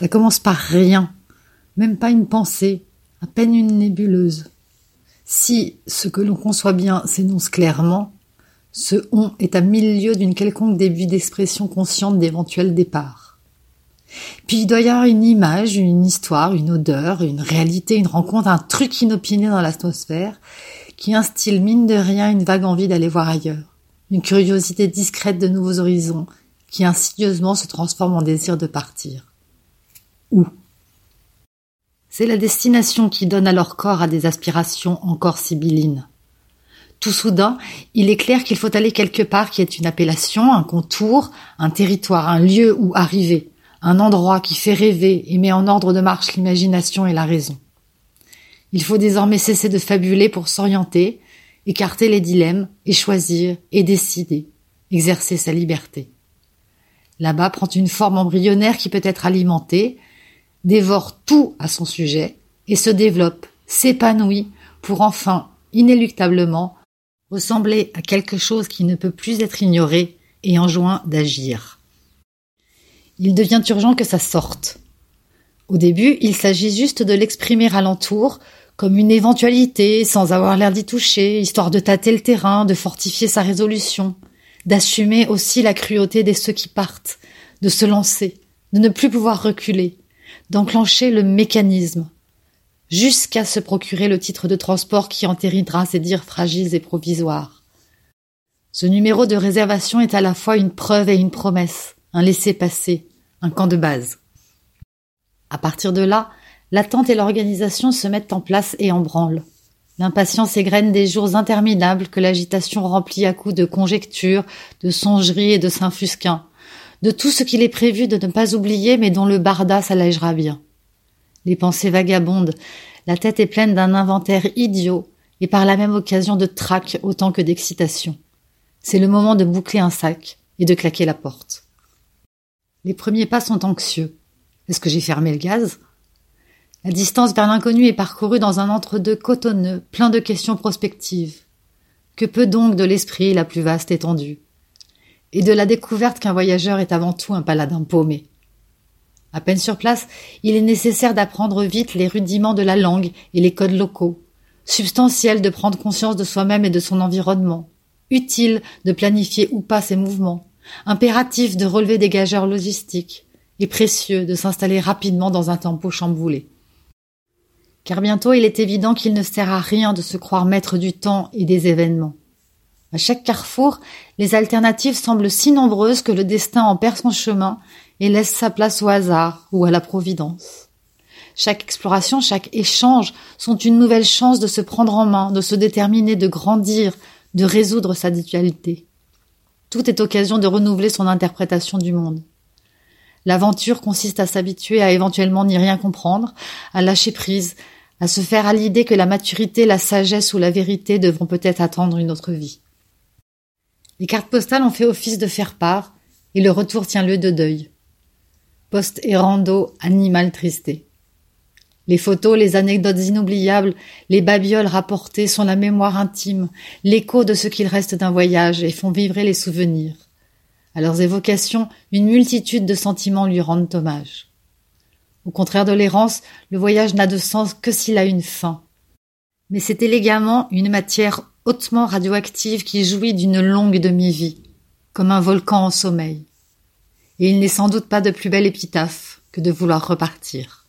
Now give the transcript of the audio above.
Ça commence par rien, même pas une pensée, à peine une nébuleuse. Si ce que l'on conçoit bien s'énonce clairement, ce on est à mille lieues d'une quelconque début d'expression consciente d'éventuels départs. Puis il doit y avoir une image, une histoire, une odeur, une réalité, une rencontre, un truc inopiné dans l'atmosphère qui instille mine de rien une vague envie d'aller voir ailleurs, une curiosité discrète de nouveaux horizons qui insidieusement se transforme en désir de partir. C'est la destination qui donne alors corps à des aspirations encore sibyllines. Tout soudain, il est clair qu'il faut aller quelque part qui est une appellation, un contour, un territoire, un lieu où arriver, un endroit qui fait rêver et met en ordre de marche l'imagination et la raison. Il faut désormais cesser de fabuler pour s'orienter, écarter les dilemmes et choisir et décider, exercer sa liberté. Là-bas prend une forme embryonnaire qui peut être alimentée, dévore tout à son sujet et se développe, s'épanouit pour enfin, inéluctablement, ressembler à quelque chose qui ne peut plus être ignoré et enjoint d'agir. Il devient urgent que ça sorte. Au début, il s'agit juste de l'exprimer alentour, comme une éventualité, sans avoir l'air d'y toucher, histoire de tâter le terrain, de fortifier sa résolution, d'assumer aussi la cruauté des ceux qui partent, de se lancer, de ne plus pouvoir reculer, d'enclencher le mécanisme, jusqu'à se procurer le titre de transport qui entérinera ces dires fragiles et provisoires. Ce numéro de réservation est à la fois une preuve et une promesse, un laissez-passer, un camp de base. À partir de là, l'attente et l'organisation se mettent en place et en branle. L'impatience égrène des jours interminables que l'agitation remplit à coups de conjectures, de songeries et de s'infusquins, de tout ce qu'il est prévu de ne pas oublier mais dont le barda s'allègera bien. Les pensées vagabondent, la tête est pleine d'un inventaire idiot et par la même occasion de trac autant que d'excitation. C'est le moment de boucler un sac et de claquer la porte. Les premiers pas sont anxieux. Est-ce que j'ai fermé le gaz? La distance vers l'inconnu est parcourue dans un entre-deux cotonneux, plein de questions prospectives. Que peut donc de l'esprit la plus vaste étendue? Et de la découverte qu'un voyageur est avant tout un paladin paumé. À peine sur place, il est nécessaire d'apprendre vite les rudiments de la langue et les codes locaux, substantiel de prendre conscience de soi-même et de son environnement, utile de planifier ou pas ses mouvements, impératif de relever des gageurs logistiques, et précieux de s'installer rapidement dans un tempo chamboulé. Car bientôt il est évident qu'il ne sert à rien de se croire maître du temps et des événements. À chaque carrefour, les alternatives semblent si nombreuses que le destin en perd son chemin et laisse sa place au hasard ou à la providence. Chaque exploration, chaque échange sont une nouvelle chance de se prendre en main, de se déterminer, de grandir, de résoudre sa dualité. Tout est occasion de renouveler son interprétation du monde. L'aventure consiste à s'habituer à éventuellement n'y rien comprendre, à lâcher prise, à se faire à l'idée que la maturité, la sagesse ou la vérité devront peut-être attendre une autre vie. Les cartes postales ont fait office de faire part, et le retour tient lieu de deuil post errando animal tristé. Les photos, les anecdotes inoubliables, les babioles rapportées sont la mémoire intime, l'écho de ce qu'il reste d'un voyage et font vibrer les souvenirs. À leurs évocations, une multitude de sentiments lui rendent hommage. Au contraire de l'errance, le voyage n'a de sens que s'il a une fin. Mais c'est élégamment une matière hautement radioactive qui jouit d'une longue demi-vie, comme un volcan en sommeil et il n'est sans doute pas de plus belle épitaphe que de vouloir repartir.